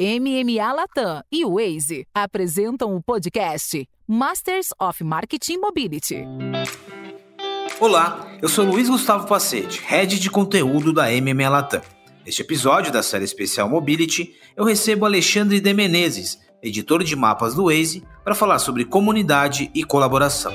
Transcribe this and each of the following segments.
MMA Latam e Waze apresentam o podcast Masters of Marketing Mobility. Olá, eu sou Luiz Gustavo Pacete, Head de Conteúdo da MMA Latam. Neste episódio da série especial Mobility, eu recebo Alexandre de Menezes, editor de mapas do Waze, para falar sobre comunidade e colaboração.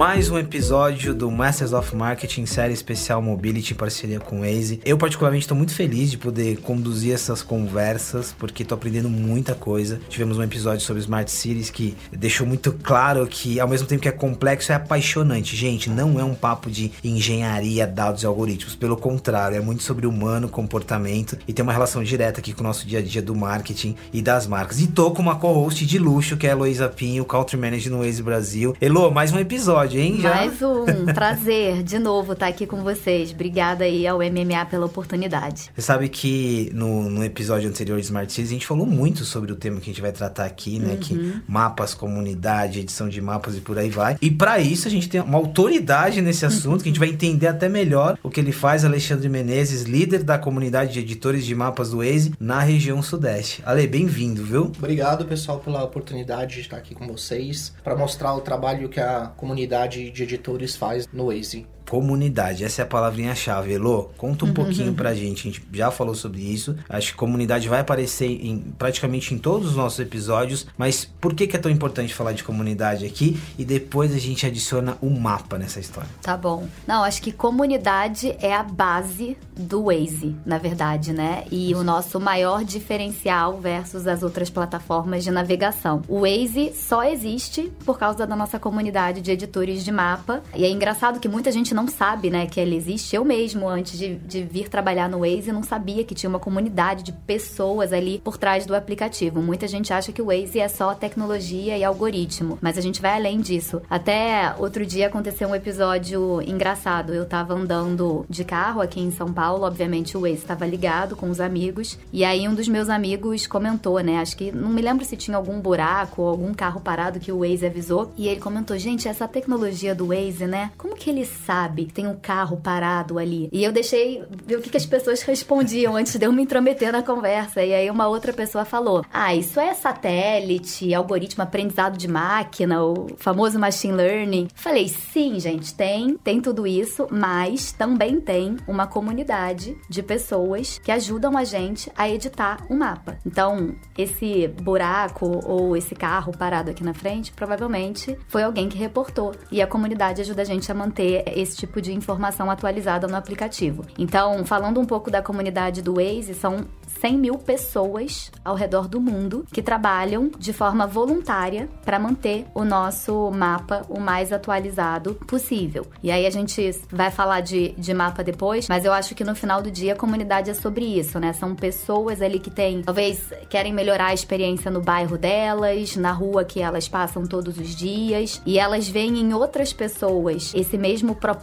Mais um episódio do Masters of Marketing, série especial Mobility em parceria com o Waze. Eu, particularmente, estou muito feliz de poder conduzir essas conversas, porque estou aprendendo muita coisa. Tivemos um episódio sobre Smart Cities que deixou muito claro que, ao mesmo tempo que é complexo, é apaixonante. Gente, não é um papo de engenharia, dados e algoritmos. Pelo contrário, é muito sobre humano, comportamento e tem uma relação direta aqui com o nosso dia a dia do marketing e das marcas. E tô com uma co-host de luxo, que é a Heloísa Pinho, Country Manager no Waze Brasil. Elo, mais um episódio episódio, hein? Já? Mais um. Prazer de novo estar aqui com vocês. Obrigada aí ao MMA pela oportunidade. Você sabe que no, no episódio anterior de Smart Cities a gente falou muito sobre o tema que a gente vai tratar aqui, né? Uhum. Que mapas, comunidade, edição de mapas e por aí vai. E para isso a gente tem uma autoridade nesse assunto que a gente vai entender até melhor o que ele faz, Alexandre Menezes, líder da comunidade de editores de mapas do Waze na região Sudeste. Ale, bem-vindo, viu? Obrigado, pessoal, pela oportunidade de estar aqui com vocês para mostrar o trabalho que a comunidade de editores faz no Waze comunidade. Essa é a palavrinha-chave. Elô, conta um uhum. pouquinho pra gente. A gente já falou sobre isso. Acho que comunidade vai aparecer em praticamente em todos os nossos episódios. Mas por que, que é tão importante falar de comunidade aqui? E depois a gente adiciona o um mapa nessa história. Tá bom. Não, acho que comunidade é a base do Waze, na verdade, né? E o nosso maior diferencial versus as outras plataformas de navegação. O Waze só existe por causa da nossa comunidade de editores de mapa. E é engraçado que muita gente não não sabe, né, que ele existe. Eu mesmo, antes de, de vir trabalhar no Waze, não sabia que tinha uma comunidade de pessoas ali por trás do aplicativo. Muita gente acha que o Waze é só tecnologia e algoritmo, mas a gente vai além disso. Até outro dia aconteceu um episódio engraçado. Eu tava andando de carro aqui em São Paulo, obviamente o Waze estava ligado com os amigos, e aí um dos meus amigos comentou, né, acho que não me lembro se tinha algum buraco ou algum carro parado que o Waze avisou, e ele comentou: "Gente, essa tecnologia do Waze, né? Como que ele sabe sabe? Tem um carro parado ali. E eu deixei ver o que, que as pessoas respondiam antes de eu me intrometer na conversa. E aí uma outra pessoa falou: Ah, isso é satélite, algoritmo, aprendizado de máquina, o famoso machine learning. Falei, sim, gente, tem, tem tudo isso, mas também tem uma comunidade de pessoas que ajudam a gente a editar o um mapa. Então, esse buraco ou esse carro parado aqui na frente, provavelmente foi alguém que reportou. E a comunidade ajuda a gente a manter esse tipo de informação atualizada no aplicativo. Então, falando um pouco da comunidade do Waze, são 100 mil pessoas ao redor do mundo que trabalham de forma voluntária para manter o nosso mapa o mais atualizado possível. E aí a gente vai falar de, de mapa depois, mas eu acho que no final do dia a comunidade é sobre isso, né? São pessoas ali que têm, talvez querem melhorar a experiência no bairro delas, na rua que elas passam todos os dias, e elas veem em outras pessoas esse mesmo propósito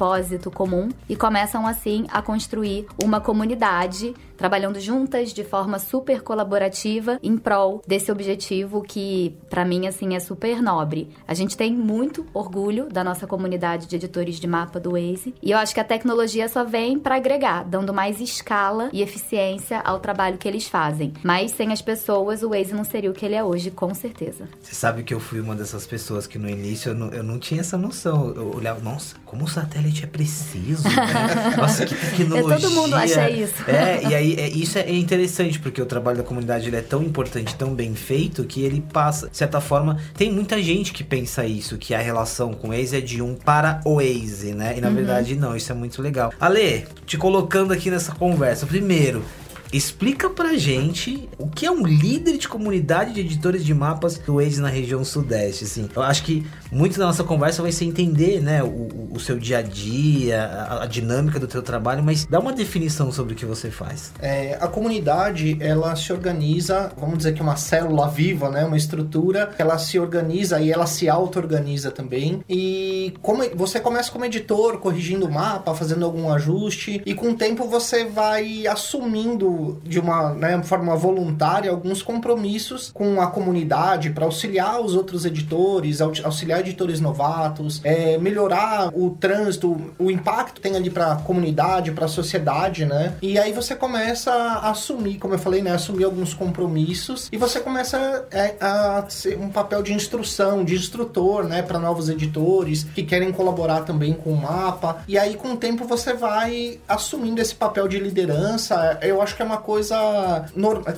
comum e começam assim a construir uma comunidade trabalhando juntas de forma super colaborativa em prol desse objetivo que, para mim, assim, é super nobre. A gente tem muito orgulho da nossa comunidade de editores de mapa do Waze e eu acho que a tecnologia só vem para agregar, dando mais escala e eficiência ao trabalho que eles fazem. Mas sem as pessoas, o Waze não seria o que ele é hoje, com certeza. Você sabe que eu fui uma dessas pessoas que no início eu não, eu não tinha essa noção. Eu olhava, nossa, como o satélite é preciso, né? Nossa, que tecnologia. É, todo mundo acha isso. É, e aí é, isso é interessante, porque o trabalho da comunidade ele é tão importante, tão bem feito, que ele passa, de certa forma, tem muita gente que pensa isso, que a relação com o ex é de um para o ex, né? E na uhum. verdade não, isso é muito legal. Ale, te colocando aqui nessa conversa, primeiro, Explica pra gente o que é um líder de comunidade de editores de mapas do Waze na região sudeste, assim. Eu acho que muito da nossa conversa vai ser entender, né, o, o seu dia a dia, a, a, dinâmica do teu trabalho, mas dá uma definição sobre o que você faz. É, a comunidade, ela se organiza, vamos dizer que uma célula viva, né, uma estrutura, ela se organiza e ela se auto-organiza também. E como você começa como editor, corrigindo o mapa, fazendo algum ajuste, e com o tempo você vai assumindo de uma né, forma voluntária alguns compromissos com a comunidade para auxiliar os outros editores, auxiliar editores novatos, é, melhorar o trânsito, o impacto que tem ali para a comunidade, para a sociedade, né? E aí você começa a assumir, como eu falei, né, assumir alguns compromissos e você começa é, a ser um papel de instrução, de instrutor, né, para novos editores que querem colaborar também com o mapa. E aí com o tempo você vai assumindo esse papel de liderança. Eu acho que é uma coisa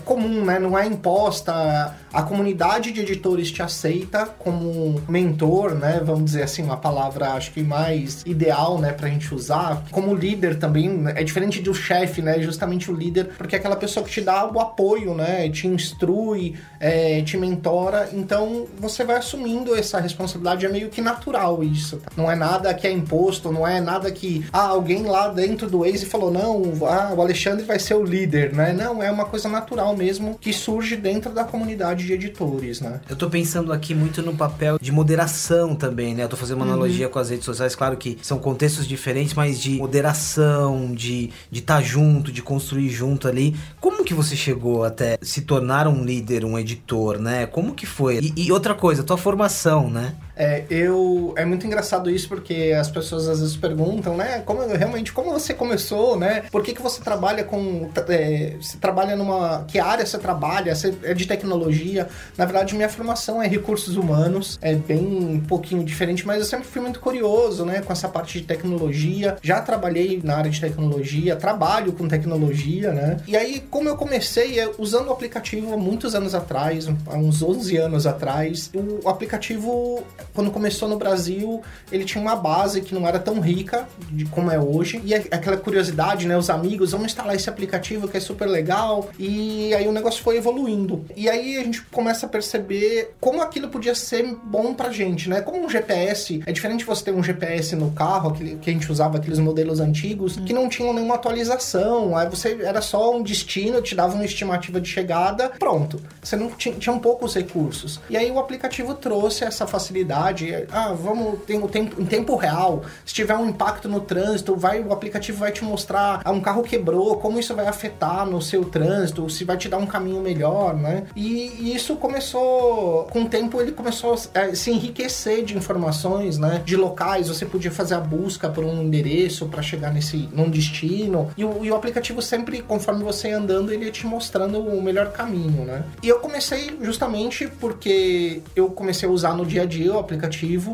comum, né? Não é imposta. A comunidade de editores te aceita como mentor, né? Vamos dizer assim, uma palavra acho que mais ideal, né, pra gente usar. Como líder também, é diferente do chefe, né? Justamente o líder, porque é aquela pessoa que te dá o apoio, né? Te instrui, é, te mentora. Então você vai assumindo essa responsabilidade, é meio que natural isso. Tá? Não é nada que é imposto, não é nada que ah, alguém lá dentro do Waze falou, não, ah, o Alexandre vai ser o líder, né? Não, é uma coisa natural mesmo que surge dentro da comunidade de editores, né? Eu tô pensando aqui muito no papel de moderação também, né? Eu tô fazendo uma uhum. analogia com as redes sociais, claro que são contextos diferentes, mas de moderação, de estar tá junto, de construir junto ali. Como que você chegou até se tornar um líder, um editor, né? Como que foi? E, e outra coisa, tua formação, né? É, eu é muito engraçado isso porque as pessoas às vezes perguntam, né? Como realmente como você começou, né? Por que, que você trabalha com é, você trabalha numa que área você trabalha? Você é de tecnologia? Na verdade, minha formação é recursos humanos, é bem um pouquinho diferente, mas eu sempre fui muito curioso, né? Com essa parte de tecnologia. Já trabalhei na área de tecnologia, trabalho com tecnologia, né? E aí, como eu comecei é, usando o aplicativo há muitos anos atrás, há uns 11 anos atrás, o aplicativo quando começou no Brasil, ele tinha uma base que não era tão rica de como é hoje. E é aquela curiosidade, né? Os amigos, vamos instalar esse aplicativo que é super legal. E aí o negócio foi evoluindo. E aí a gente começa a perceber como aquilo podia ser bom pra gente, né? Como um GPS, é diferente você ter um GPS no carro, aquele, que a gente usava aqueles modelos antigos, hum. que não tinham nenhuma atualização. Aí você era só um destino, te dava uma estimativa de chegada, pronto. Você não tinha, tinha poucos recursos. E aí o aplicativo trouxe essa facilidade ah, vamos ter um tempo, em tempo real. Se tiver um impacto no trânsito, vai, o aplicativo vai te mostrar ah, um carro quebrou, como isso vai afetar no seu trânsito, se vai te dar um caminho melhor, né? E, e isso começou, com o tempo ele começou a se enriquecer de informações, né? De locais, você podia fazer a busca por um endereço para chegar nesse num destino. E o, e o aplicativo sempre, conforme você ia andando, ele ia te mostrando o melhor caminho, né? E eu comecei justamente porque eu comecei a usar no dia a dia o aplicativo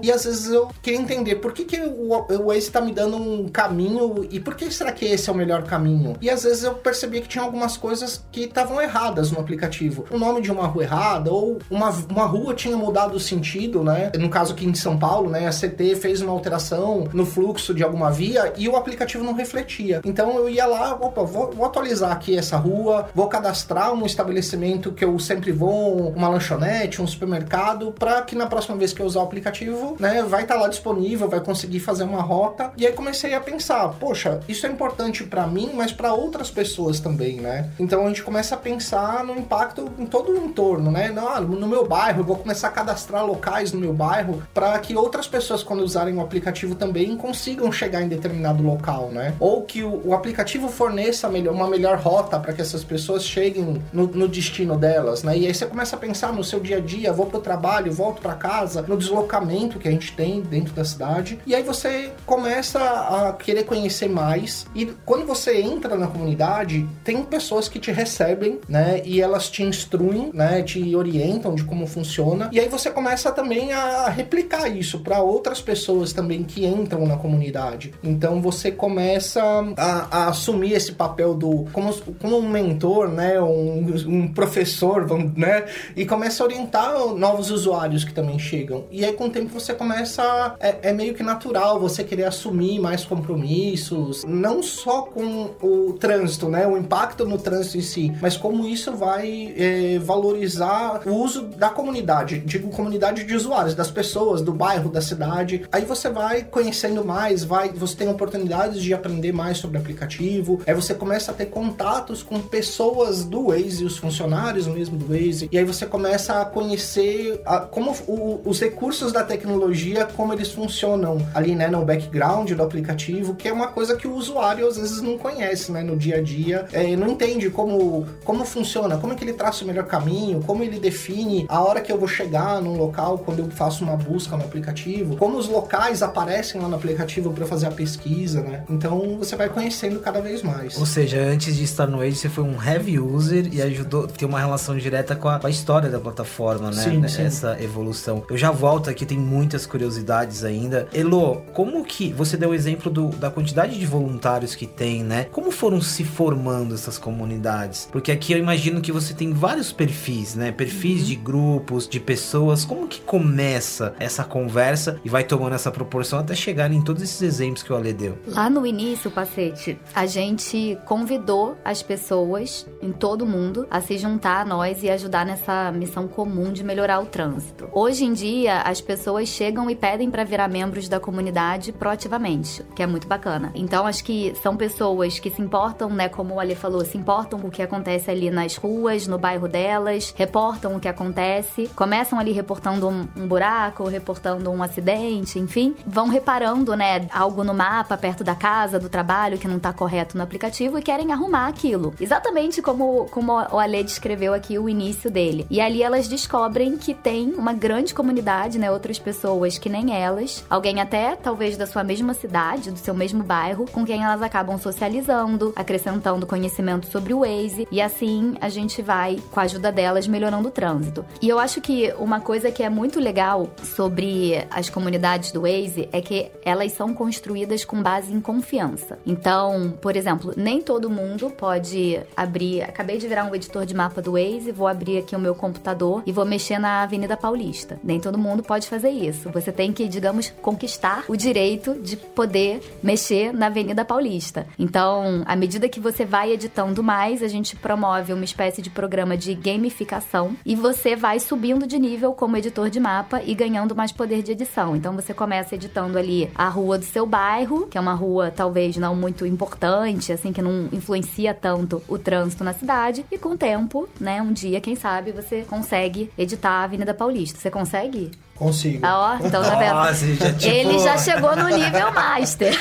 e às vezes eu queria entender por que, que o, o Waze tá me dando um caminho e por que será que esse é o melhor caminho? E às vezes eu percebi que tinha algumas coisas que estavam erradas no aplicativo. O nome de uma rua errada ou uma, uma rua tinha mudado o sentido, né? No caso aqui em São Paulo, né? A CT fez uma alteração no fluxo de alguma via e o aplicativo não refletia. Então eu ia lá, opa, vou, vou atualizar aqui essa rua, vou cadastrar um estabelecimento que eu sempre vou, uma lanchonete, um supermercado, para que na próxima vez que eu usar aplicativo, né, vai estar tá lá disponível, vai conseguir fazer uma rota. E aí comecei a pensar, poxa, isso é importante para mim, mas para outras pessoas também, né? Então a gente começa a pensar no impacto em todo o entorno, né? Não, ah, no meu bairro, eu vou começar a cadastrar locais no meu bairro para que outras pessoas quando usarem o aplicativo também consigam chegar em determinado local, né? Ou que o, o aplicativo forneça melhor, uma melhor rota para que essas pessoas cheguem no, no, destino delas, né? E aí você começa a pensar no seu dia a dia, vou pro trabalho, volto para casa, no deslocamento que a gente tem dentro da cidade. E aí você começa a querer conhecer mais. E quando você entra na comunidade, tem pessoas que te recebem, né? E elas te instruem, né? Te orientam de como funciona. E aí você começa também a replicar isso para outras pessoas também que entram na comunidade. Então você começa a, a assumir esse papel do como, como um mentor, né? Um, um professor, vamos, né? E começa a orientar novos usuários que também chegam. E aí, com o tempo, você começa. É, é, meio que natural você querer assumir mais compromissos, não só com o trânsito, né? O impacto no trânsito em si, mas como isso vai é, valorizar o uso da comunidade, digo comunidade de usuários, das pessoas, do bairro, da cidade. Aí você vai conhecendo mais, vai, você tem oportunidades de aprender mais sobre o aplicativo, aí você começa a ter contatos com pessoas do Waze, os funcionários mesmo do Waze, e aí você começa a conhecer a, como o, os recursos recursos da tecnologia, como eles funcionam ali, né, no background do aplicativo, que é uma coisa que o usuário às vezes não conhece, né, no dia a dia, é, não entende como, como funciona, como é que ele traça o melhor caminho, como ele define a hora que eu vou chegar num local quando eu faço uma busca no aplicativo, como os locais aparecem lá no aplicativo para fazer a pesquisa, né? Então você vai conhecendo cada vez mais. Ou seja, antes de estar no Edge, você foi um heavy user e ajudou a ter uma relação direta com a, com a história da plataforma, né? Sim, sim. Essa evolução. Eu já volto aqui, tem muitas curiosidades ainda. Elo, como que você deu o exemplo do, da quantidade de voluntários que tem, né? Como foram se formando essas comunidades? Porque aqui eu imagino que você tem vários perfis, né? Perfis Uhum. de grupos, de pessoas. Como que começa essa conversa e vai tomando essa proporção até chegar em todos esses exemplos que o Ale deu? Lá no início, Pacete, a gente convidou as pessoas em todo o mundo a se juntar a nós e ajudar nessa missão comum de melhorar o trânsito. Hoje em dia, as pessoas chegam e pedem para virar membros da comunidade proativamente, que é muito bacana. Então, acho que são pessoas que se importam, né, como o Ale falou, se importam com o que acontece ali nas ruas, no bairro delas, reportam o que acontece, começam ali reportando um, um buraco, reportando um acidente, enfim, vão reparando, né, algo no mapa perto da casa, do trabalho que não tá correto no aplicativo e querem arrumar aquilo. Exatamente como, como o Ale descreveu aqui o início dele. E ali elas descobrem que tem uma grande comunidade, né, outras pessoas que nem elas, alguém até talvez da sua mesma cidade, do seu mesmo bairro, com quem elas acabam socializando, acrescentando conhecimento sobre o Waze e assim a gente vai, com a ajuda delas, melhorando o trânsito. E eu acho que uma coisa que é muito legal sobre as comunidades do Waze é que elas são construídas com base em confiança. Então, por exemplo, nem todo mundo pode abrir. Acabei de virar um editor de mapa do Waze, vou abrir aqui o meu computador e vou mexer na Avenida Paulista. Nem todo mundo pode fazer isso. Você tem que, digamos, conquistar o direito de poder mexer na Avenida Paulista. Então, à medida que você vai editando mais, a gente promove uma espécie de programa de gamificação e você vai subindo de nível como editor de mapa e ganhando mais poder de edição. Então, você começa editando ali a rua do seu bairro, que é uma rua talvez não muito importante, assim, que não influencia tanto o trânsito na cidade, e com o tempo, né, um dia, quem sabe, você consegue editar a Avenida Paulista. Você consegue? Consigo. Ah, ó, então tá vendo? Nossa, já, tipo, Ele já chegou no nível master.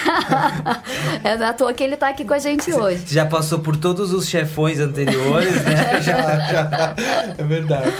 é à toa que ele tá aqui com a gente hoje. já passou por todos os chefões anteriores, né? já, já. É verdade.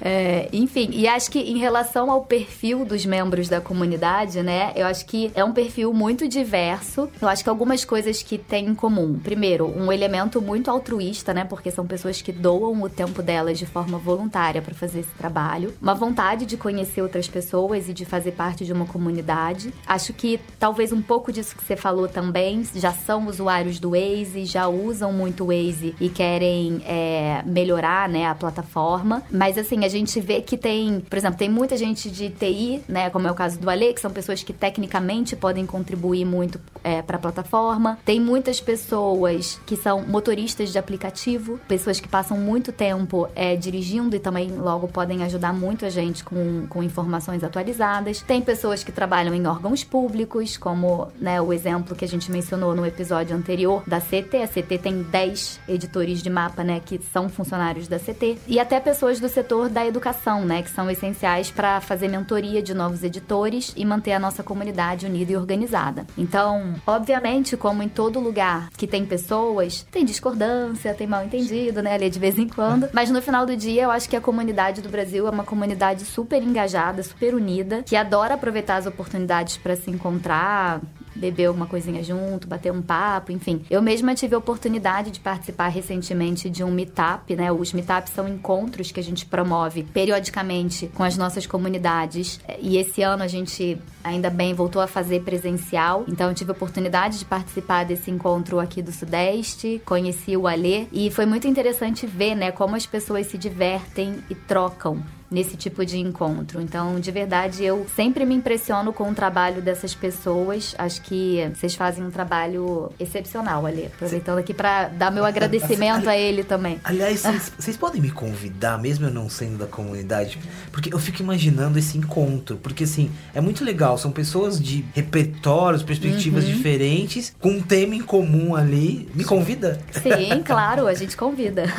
É, enfim, e acho que em relação ao perfil dos membros da comunidade, né? Eu acho que é um perfil muito diverso. Eu acho que algumas coisas que tem em comum. Primeiro, um elemento muito altruísta, né? Porque são pessoas que doam o tempo delas de forma voluntária para fazer esse trabalho. Uma vontade de conhecer outras pessoas e de fazer parte de uma comunidade. Acho que talvez um pouco disso que você falou também, já são usuários do Waze, já usam muito o Waze e querem é, melhorar, né, a plataforma. Mas assim, a gente vê que tem, por exemplo, tem muita gente de TI, né, como é o caso do Ale, que são pessoas que tecnicamente podem contribuir muito é, para a plataforma. Tem muitas pessoas que são motoristas de aplicativo, pessoas que passam muito tempo é, dirigindo e também logo podem ajudar muito a gente com, com informações atualizadas. Tem pessoas que trabalham em órgãos públicos, como né, o exemplo que a gente mencionou no episódio anterior da CT. A CT tem 10 editores de mapa, né, que são funcionários da CT. E até pessoas do setor da educação, né, que são essenciais para fazer mentoria de novos editores e manter a nossa comunidade unida e organizada. Então, obviamente, como em todo lugar que tem pessoas, tem discordância, tem mal entendido, né, ali de vez em quando. Mas no final do dia, eu acho que a comunidade do Brasil é uma comunidade super engajada, super unida, que adora aproveitar as oportunidades para se encontrar, beber alguma coisinha junto, bater um papo, enfim. Eu mesma tive a oportunidade de participar recentemente de um meetup, né? Os meetups são encontros que a gente promove periodicamente com as nossas comunidades. E esse ano a gente ainda bem voltou a fazer presencial. Então eu tive a oportunidade de participar desse encontro aqui do Sudeste, conheci o Alê e foi muito interessante ver, né, como as pessoas se divertem e trocam nesse tipo de encontro. Então, de verdade, eu sempre me impressiono com o trabalho dessas pessoas. Acho que vocês fazem um trabalho excepcional ali. Aproveitando aqui para dar meu agradecimento a ele também. Aliás, vocês podem me convidar, mesmo eu não sendo da comunidade? Porque eu fico imaginando esse encontro. Porque, assim, é muito legal. São pessoas de repertórios, perspectivas diferentes, com um tema em comum ali. Me convida? Sim, claro, a gente convida.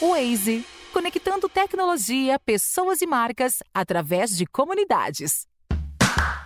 Waze conectando tecnologia, pessoas e marcas através de comunidades.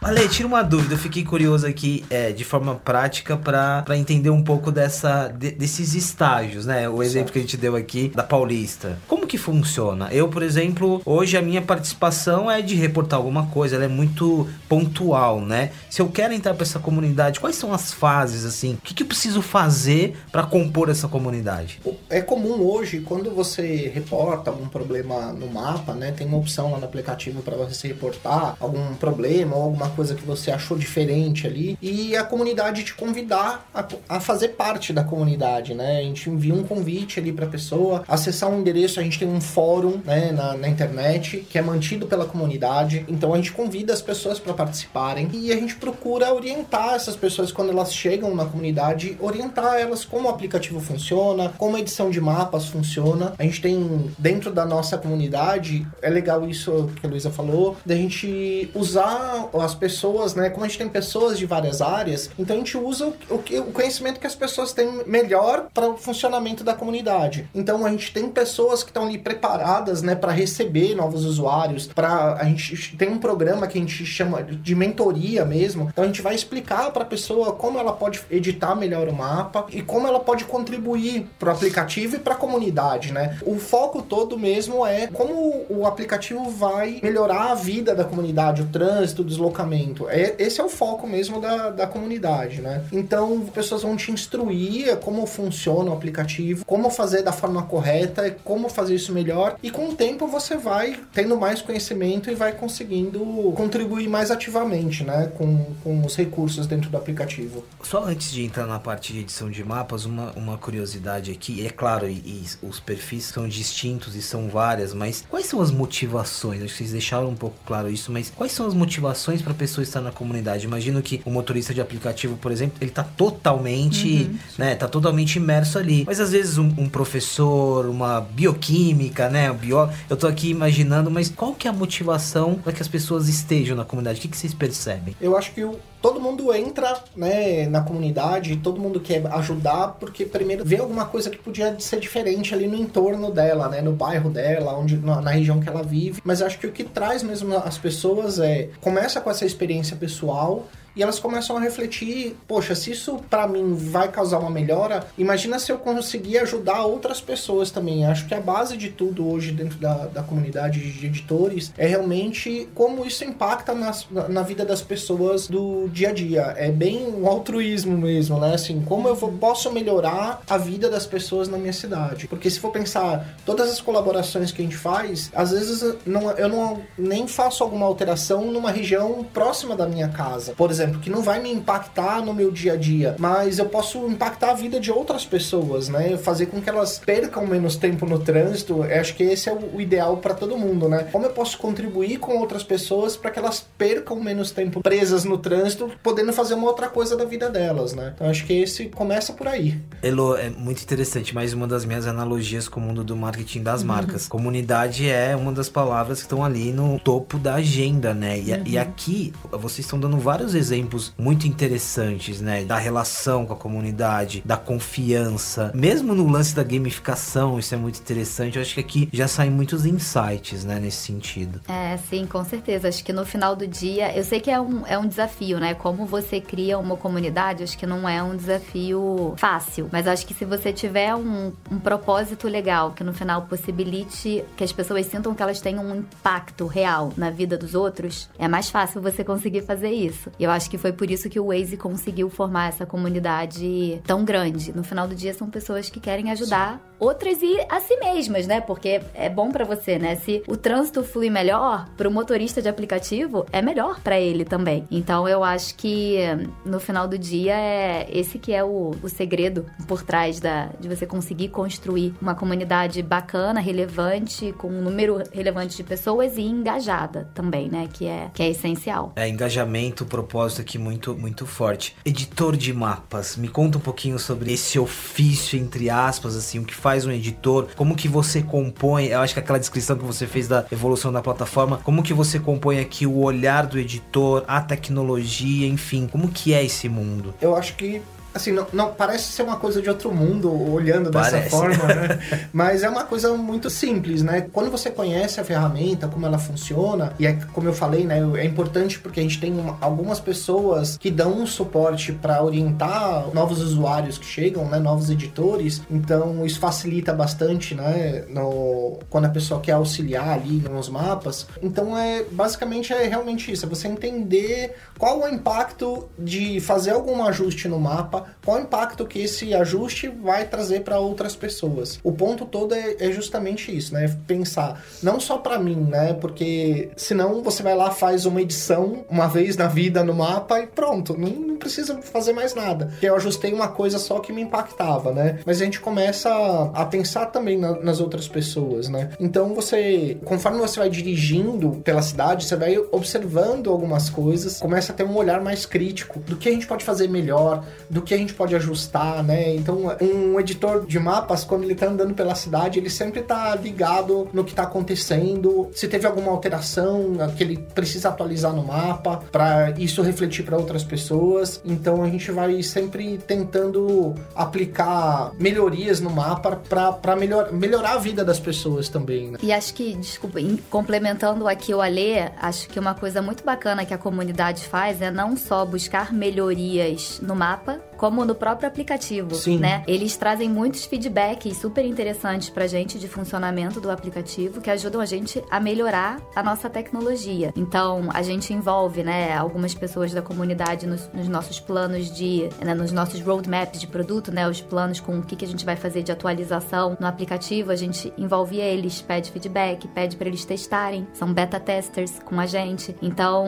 Ale, tira uma dúvida, eu fiquei curioso aqui é, de forma prática para entender um pouco dessa, de, desses estágios, né? O exemplo certo. que a gente deu aqui da Paulista. Como que funciona? Eu, por exemplo, hoje a minha participação é de reportar alguma coisa, ela é muito pontual, né? Se eu quero entrar para essa comunidade, quais são as fases, assim? O que, que eu preciso fazer para compor essa comunidade? É comum hoje, quando você reporta algum problema no mapa, né? Tem uma opção lá no aplicativo para você reportar algum problema ou alguma coisa que você achou diferente ali e a comunidade te convidar a, a fazer parte da comunidade, né? A gente envia um convite ali para pessoa acessar um endereço, a gente tem um fórum, né, na, na internet que é mantido pela comunidade, então a gente convida as pessoas para participarem e a gente procura orientar essas pessoas quando elas chegam na comunidade, orientar elas como o aplicativo funciona, como a edição de mapas funciona. A gente tem dentro da nossa comunidade, é legal isso que a Luísa falou, da gente usar as pessoas, né? Como a gente tem pessoas de várias áreas, então a gente usa o, o conhecimento que as pessoas têm melhor para o funcionamento da comunidade. Então a gente tem pessoas que estão ali preparadas, né, para receber novos usuários, para a gente tem um programa que a gente chama de mentoria mesmo. Então a gente vai explicar para a pessoa como ela pode editar melhor o mapa e como ela pode contribuir para o aplicativo e para a comunidade, né? O foco todo mesmo é como o aplicativo vai melhorar a vida da comunidade, o trânsito, o deslocamento é, esse é o foco mesmo da, da comunidade, né? Então, pessoas vão te instruir como funciona o aplicativo, como fazer da forma correta, como fazer isso melhor, e com o tempo você vai tendo mais conhecimento e vai conseguindo contribuir mais ativamente, né? Com, com os recursos dentro do aplicativo. Só antes de entrar na parte de edição de mapas, uma, uma curiosidade aqui, é claro, e, e os perfis são distintos e são várias, mas quais são as motivações? Acho que vocês deixaram um pouco claro isso, mas quais são as motivações para pessoa estar na comunidade. Imagino que o motorista de aplicativo, por exemplo, ele tá totalmente, uhum. né, tá totalmente imerso ali. Mas às vezes um, um professor, uma bioquímica, né, um bio... eu tô aqui imaginando, mas qual que é a motivação para que as pessoas estejam na comunidade? O que, que vocês percebem? Eu acho que o, todo mundo entra, né, na comunidade, todo mundo quer ajudar, porque primeiro vê alguma coisa que podia ser diferente ali no entorno dela, né, no bairro dela, onde na, na região que ela vive. Mas acho que o que traz mesmo as pessoas é começa com essa experiência pessoal elas começam a refletir, poxa, se isso para mim vai causar uma melhora, imagina se eu conseguir ajudar outras pessoas também. Acho que a base de tudo hoje dentro da, da comunidade de editores é realmente como isso impacta nas, na vida das pessoas do dia a dia. É bem um altruísmo mesmo, né? Assim, como eu vou, posso melhorar a vida das pessoas na minha cidade. Porque se for pensar, todas as colaborações que a gente faz, às vezes não, eu não nem faço alguma alteração numa região próxima da minha casa. Por exemplo, exemplo, que não vai me impactar no meu dia a dia, mas eu posso impactar a vida de outras pessoas, né? Fazer com que elas percam menos tempo no trânsito. Eu acho que esse é o ideal para todo mundo, né? Como eu posso contribuir com outras pessoas para que elas percam menos tempo presas no trânsito, podendo fazer uma outra coisa da vida delas, né? Então acho que esse começa por aí. Elo, é muito interessante, mais uma das minhas analogias com o mundo do marketing das uhum. marcas. Comunidade é uma das palavras que estão ali no topo da agenda, né? E, uhum. e aqui vocês estão dando vários exemplos exemplos muito interessantes, né? Da relação com a comunidade, da confiança. Mesmo no lance da gamificação, isso é muito interessante. Eu acho que aqui já saem muitos insights, né? Nesse sentido. É, sim, com certeza. Acho que no final do dia, eu sei que é um, é um desafio, né? Como você cria uma comunidade, acho que não é um desafio fácil. Mas acho que se você tiver um, um propósito legal, que no final possibilite que as pessoas sintam que elas tenham um impacto real na vida dos outros, é mais fácil você conseguir fazer isso. E eu acho acho que foi por isso que o Waze conseguiu formar essa comunidade tão grande. No final do dia, são pessoas que querem ajudar. Outras e a si mesmas, né? Porque é bom para você, né? Se o trânsito flui melhor, para o motorista de aplicativo, é melhor para ele também. Então, eu acho que no final do dia, é esse que é o, o segredo por trás da, de você conseguir construir uma comunidade bacana, relevante, com um número relevante de pessoas e engajada também, né? Que é, que é essencial. É engajamento, propósito aqui muito, muito forte. Editor de mapas, me conta um pouquinho sobre esse ofício, entre aspas, assim, o que faz um editor, como que você compõe, eu acho que aquela descrição que você fez da evolução da plataforma, como que você compõe aqui o olhar do editor, a tecnologia, enfim, como que é esse mundo? Eu acho que assim, não, não, parece ser uma coisa de outro mundo olhando dessa parece. forma, né? Mas é uma coisa muito simples, né? Quando você conhece a ferramenta, como ela funciona, e é como eu falei, né? É importante porque a gente tem uma, algumas pessoas que dão um suporte para orientar novos usuários que chegam, né? Novos editores. Então isso facilita bastante, né? No, quando a pessoa quer auxiliar ali nos mapas. Então é basicamente é realmente isso, é você entender qual o impacto de fazer algum ajuste no mapa, qual o impacto que esse ajuste vai trazer para outras pessoas. O ponto todo é, é, justamente isso, né? Pensar não só para mim, né? Porque senão você vai lá faz uma edição uma vez na vida no mapa e pronto, não, não precisa fazer mais nada. Porque eu ajustei uma coisa só que me impactava, né? Mas a gente começa a pensar também na, nas outras pessoas, né? Então você, conforme você vai dirigindo pela cidade, você vai observando algumas coisas, começa a ter um olhar mais crítico do que a gente pode fazer melhor, do que a gente pode ajustar, né? Então, um editor de mapas, quando ele tá andando pela cidade, ele sempre tá ligado no que tá acontecendo, se teve alguma alteração que ele precisa atualizar no mapa, para isso refletir para outras pessoas. Então, a gente vai sempre tentando aplicar melhorias no mapa para melhor, melhorar a vida das pessoas também, né? E acho que, desculpa, complementando aqui o Alê, acho que uma coisa muito bacana que a comunidade faz é não só buscar melhorias no mapa, como no próprio aplicativo, Sim. né? Eles trazem muitos feedbacks super interessantes pra gente de funcionamento do aplicativo que ajudam a gente a melhorar a nossa tecnologia. Então, a gente envolve, né, algumas pessoas da comunidade nos, nos nossos planos de, né, nos nossos roadmaps de produto, né, os planos com o que, que a gente vai fazer de atualização no aplicativo, a gente envolve eles, pede feedback, pede para eles testarem, são beta testers com a gente. Então,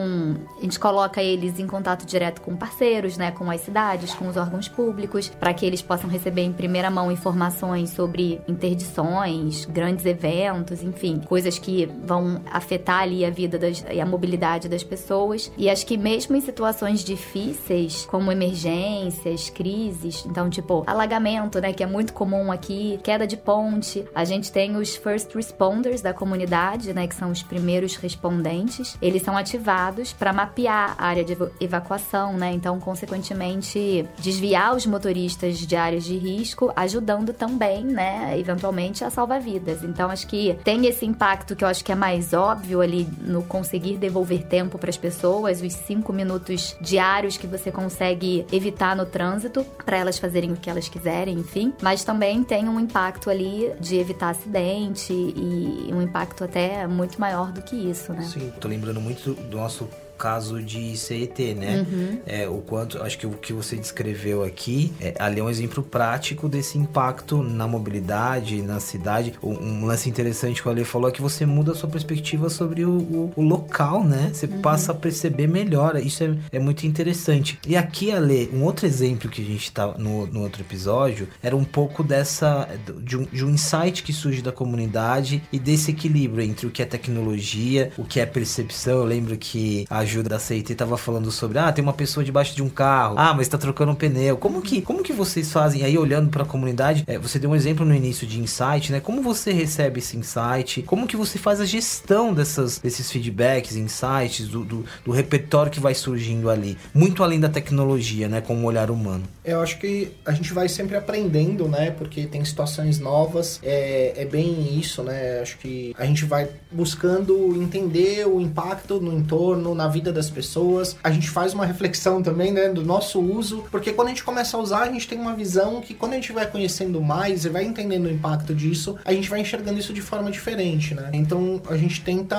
a gente coloca eles em contato direto com parceiros, né, com as cidades, com os órgãos públicos, para que eles possam receber em primeira mão informações sobre interdições, grandes eventos, enfim, coisas que vão afetar ali a vida das, e a mobilidade das pessoas. E acho que mesmo em situações difíceis, como emergências, crises, então, tipo, alagamento, né, que é muito comum aqui, queda de ponte, a gente tem os first responders da comunidade, né, que são os primeiros respondentes. Eles são ativados para mapear a área de evacuação, né? Então, consequentemente, desviar os motoristas de áreas de risco, ajudando também, né, eventualmente a salvar vidas. Então acho que tem esse impacto que eu acho que é mais óbvio ali no conseguir devolver tempo para as pessoas, os cinco minutos diários que você consegue evitar no trânsito para elas fazerem o que elas quiserem, enfim. Mas também tem um impacto ali de evitar acidente e um impacto até muito maior do que isso, né? Sim, tô lembrando muito do nosso caso de CET, né? Uhum. É, o quanto, acho que o que você descreveu aqui, é, ali é um exemplo prático desse impacto na mobilidade, na cidade. Um, um lance interessante que o Ale falou é que você muda a sua perspectiva sobre o, o, o local, né? Você uhum. passa a perceber melhor. Isso é, é muito interessante. E aqui, Ale, um outro exemplo que a gente tá no, no outro episódio era um pouco dessa, de um, de um insight que surge da comunidade e desse equilíbrio entre o que é tecnologia, o que é percepção. Eu lembro que a ajuda da CIT tava falando sobre, ah, tem uma pessoa debaixo de um carro, ah, mas tá trocando um pneu. Como que, como que vocês fazem aí olhando para a comunidade? É, você deu um exemplo no início de insight, né? Como você recebe esse insight? Como que você faz a gestão dessas, desses feedbacks, insights, do, do, do repertório que vai surgindo ali? Muito além da tecnologia, né? Com o olhar humano. Eu acho que a gente vai sempre aprendendo, né? Porque tem situações novas. É, é bem isso, né? Acho que a gente vai buscando entender o impacto no entorno, na vida das pessoas. A gente faz uma reflexão também, né, do nosso uso, porque quando a gente começa a usar, a gente tem uma visão que quando a gente vai conhecendo mais e vai entendendo o impacto disso, a gente vai enxergando isso de forma diferente, né? Então a gente tenta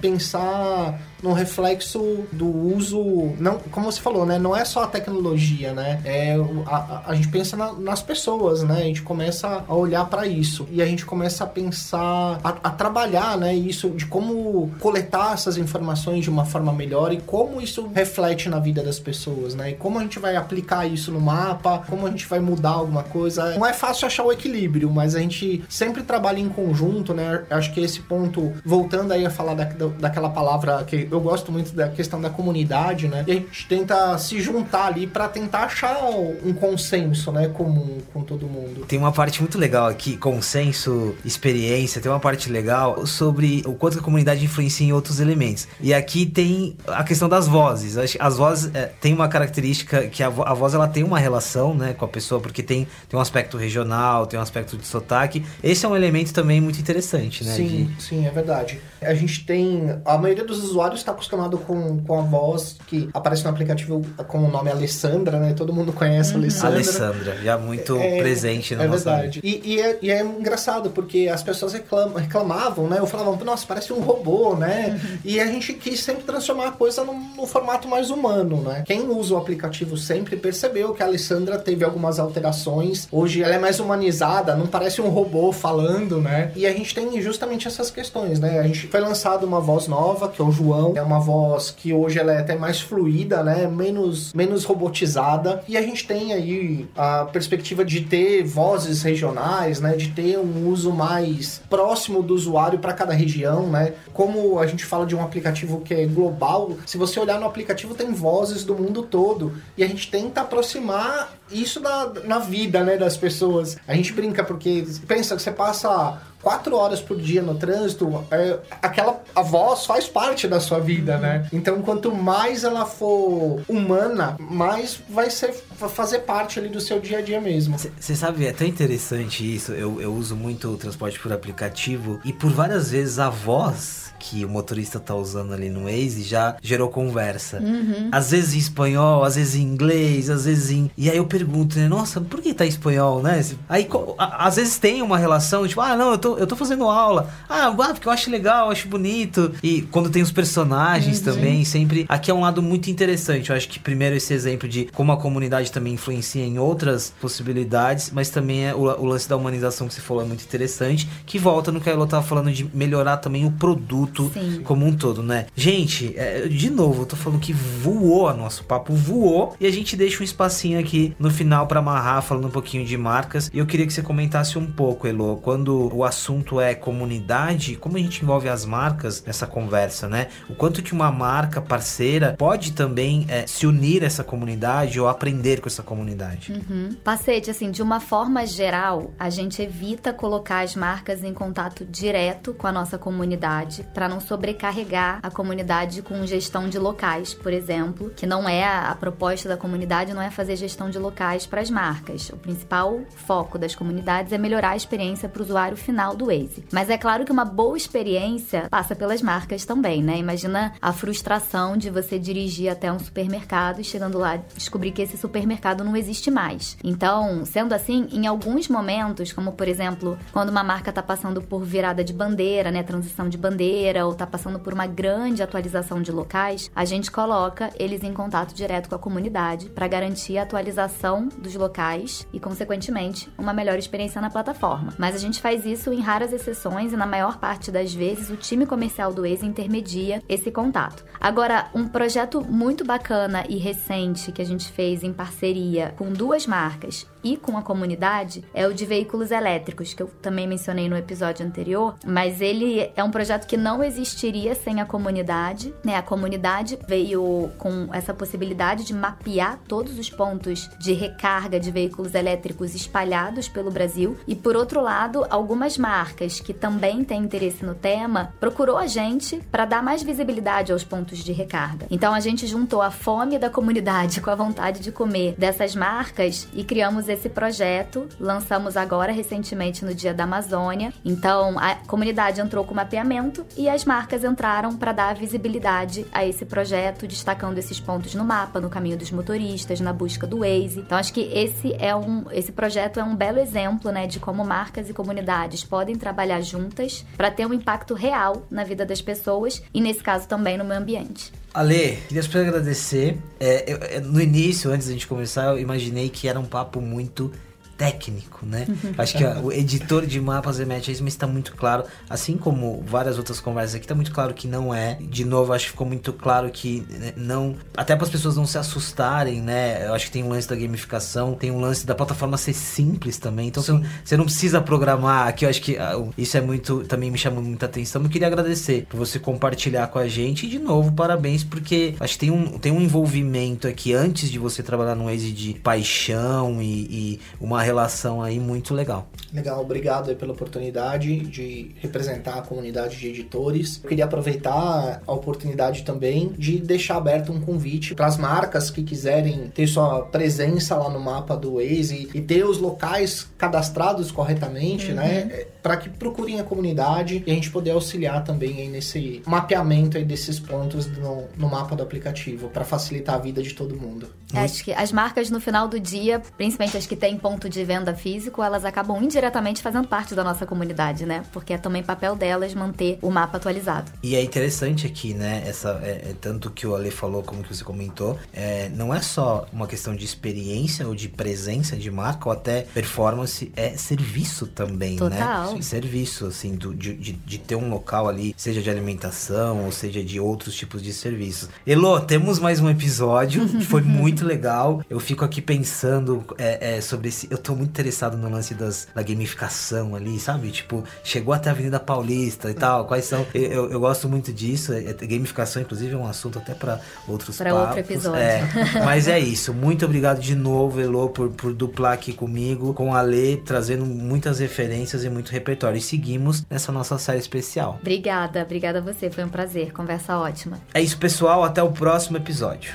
pensar no reflexo do uso, não, como você falou, né, não é só a tecnologia, né? É a, a, gente pensa na, nas pessoas, né? A gente começa a olhar para isso e a gente começa a pensar a, a trabalhar, né, isso de como coletar essas informações de uma forma melhor melhor e como isso reflete na vida das pessoas, né? E como a gente vai aplicar isso no mapa, como a gente vai mudar alguma coisa. Não é fácil achar o equilíbrio, mas a gente sempre trabalha em conjunto, né? Acho que esse ponto, voltando aí a falar da, daquela palavra que eu gosto muito da questão da comunidade, né? E a gente tenta se juntar ali para tentar achar um consenso, né? Comum com todo mundo. Tem uma parte muito legal aqui, consenso, experiência, tem uma parte legal sobre o quanto a comunidade influencia em outros elementos. E aqui tem a questão das vozes. As vozes é, tem uma característica que a, a, voz ela tem uma relação, né, com a pessoa, porque tem, tem um aspecto regional, tem um aspecto de sotaque. Esse é um elemento também muito interessante, né? Sim, de... sim, é verdade. A gente tem. A maioria dos usuários está acostumado com, com a voz que aparece no aplicativo com o nome Alessandra, né? Todo mundo conhece uhum. a Alessandra. Alessandra, já muito é, presente na É verdade. E, e, é, e, é, engraçado, porque as pessoas reclamam, reclamavam, né? Eu falava, nossa, parece um robô, né? Uhum. E a gente quis sempre transformar a coisa num, num, formato mais humano, né? Quem usa o aplicativo sempre percebeu que a Alessandra teve algumas alterações. Hoje ela é mais humanizada, não parece um robô falando, né? E a gente tem justamente essas questões, né? A gente foi lançado uma voz nova, que é o João. É uma voz que hoje ela é até mais fluida, né? Menos, menos robotizada. E a gente tem aí a perspectiva de ter vozes regionais, né? De ter um uso mais próximo do usuário para cada região, né? Como a gente fala de um aplicativo que é global, se você olhar no aplicativo tem vozes do mundo todo e a gente tenta aproximar isso na, na vida, né, das pessoas. A gente brinca porque pensa que você passa quatro horas por dia no trânsito, é, aquela a voz faz parte da sua vida, né? Então, quanto mais ela for humana, mais vai ser fazer parte ali do seu dia a dia mesmo. Você sabe, é tão interessante isso. Eu, eu uso muito o transporte por aplicativo e por várias vezes a voz que o motorista tá usando ali no Waze já gerou conversa. Uhum. Às vezes em espanhol, às vezes em inglês, às vezes em. E aí eu pergunto, né? Nossa, por que tá em espanhol, né? Aí às vezes tem uma relação, tipo, ah, não, eu tô, eu tô fazendo aula. Ah, porque eu acho legal, eu acho bonito. E quando tem os personagens uhum. também, sempre. Aqui é um lado muito interessante. Eu acho que primeiro esse exemplo de como a comunidade também influencia em outras possibilidades, mas também é o, o lance da humanização que você falou é muito interessante, que volta no que a Elo tava falando de melhorar também o produto produto Sim. como um todo, né? Gente, é, de novo, eu tô falando que voou nosso papo, voou. E a gente deixa um espacinho aqui no final para amarrar, falando um pouquinho de marcas. E eu queria que você comentasse um pouco, Elo, quando o assunto é comunidade, como a gente envolve as marcas nessa conversa, né? O quanto que uma marca parceira pode também é, se unir a essa comunidade ou aprender com essa comunidade. Uhum. Pacete, assim, de uma forma geral, a gente evita colocar as marcas em contato direto com a nossa comunidade para não sobrecarregar a comunidade com gestão de locais, por exemplo, que não é a, proposta da comunidade, não é fazer gestão de locais para as marcas. O principal foco das comunidades é melhorar a experiência para o usuário final do Waze. Mas é claro que uma boa experiência passa pelas marcas também, né? Imagina a frustração de você dirigir até um supermercado e chegando lá descobrir que esse supermercado não existe mais. Então, sendo assim, em alguns momentos, como por exemplo, quando uma marca está passando por virada de bandeira, né, transição de bandeira ou está passando por uma grande atualização de locais, a gente coloca eles em contato direto com a comunidade para garantir a atualização dos locais e, consequentemente, uma melhor experiência na plataforma. Mas a gente faz isso em raras exceções e, na maior parte das vezes, o time comercial do Waze intermedia esse contato. Agora, um projeto muito bacana e recente que a gente fez em parceria com duas marcas e com a comunidade é o de veículos elétricos, que eu também mencionei no episódio anterior, mas ele é um projeto que não existiria sem a comunidade, né? A comunidade veio com essa possibilidade de mapear todos os pontos de recarga de veículos elétricos espalhados pelo Brasil e por outro lado, algumas marcas que também têm interesse no tema procurou a gente para dar mais visibilidade aos pontos de recarga. Então a gente juntou a fome da comunidade com a vontade de comer dessas marcas e criamos esse projeto, lançamos agora recentemente no Dia da Amazônia. Então, a comunidade entrou com mapeamento e as marcas entraram para dar visibilidade a esse projeto, destacando esses pontos no mapa, no caminho dos motoristas, na busca do Waze. Então, acho que esse é um esse projeto é um belo exemplo, né, de como marcas e comunidades podem trabalhar juntas para ter um impacto real na vida das pessoas e nesse caso também no meio ambiente. Ale, queria te agradecer. É, eu, é, no início, antes da gente começar, eu imaginei que era um papo muito técnico, né? Acho que ó, o editor de mapas remete a isso, mas está muito claro, assim como várias outras conversas aqui, está muito claro que não é. De novo, acho que ficou muito claro que né, não. Até para as pessoas não se assustarem, né? Eu acho que tem um lance da gamificação, tem um lance da plataforma ser simples também. Então você não, você não, precisa programar. Aqui eu acho que uh, isso é muito. Também me chamou muita atenção. Eu queria agradecer por você compartilhar com a gente. E de novo, parabéns, porque acho que tem um, tem um envolvimento aqui antes de você trabalhar no Waze de paixão e, e uma relação aí muito legal. Legal, obrigado pela oportunidade de representar a comunidade de editores. Eu queria aproveitar a oportunidade também de deixar aberto um convite para as marcas que quiserem ter sua presença lá no mapa do Waze e ter os locais cadastrados corretamente, né? uhum. né? Para que procurem a comunidade e a gente poder auxiliar também aí nesse mapeamento aí desses pontos no, no mapa do aplicativo para facilitar a vida de todo mundo. Acho que as marcas no final do dia, principalmente as que têm ponto de venda físico, elas acabam indiretamente fazendo parte da nossa comunidade, né? Porque é também papel delas manter o mapa atualizado. E é interessante aqui, né? Essa, é, é tanto que o Ale falou como que você comentou, é, não é só uma questão de experiência ou de presença de marca ou até performance, é serviço também, né? Total. né? Serviço, assim, do, de, de, de, ter um local ali, seja de alimentação ou seja de outros tipos de serviços. Elo, temos mais um episódio que foi muito legal. Eu fico aqui pensando é, é, sobre esse. Eu tô muito interessado no lance das, da gamificação ali, sabe? Tipo, chegou até a Avenida Paulista e tal. Quais são. Eu, eu gosto muito disso. É, gamificação, inclusive, é um assunto até para outros Para outro episódio. É, mas é isso. Muito obrigado de novo, Elo, por, por duplar aqui comigo, com a Lê, trazendo muitas referências e muito repertório. E seguimos nessa nossa série especial. Obrigada, obrigada a você. Foi um prazer. Conversa ótima. É isso, pessoal. Até o próximo episódio.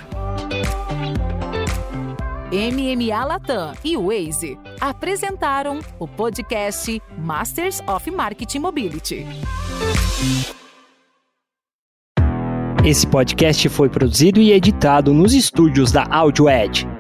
MMA Latam e Waze apresentaram o podcast Masters of Marketing Mobility. Esse podcast foi produzido e editado nos estúdios da AudioEd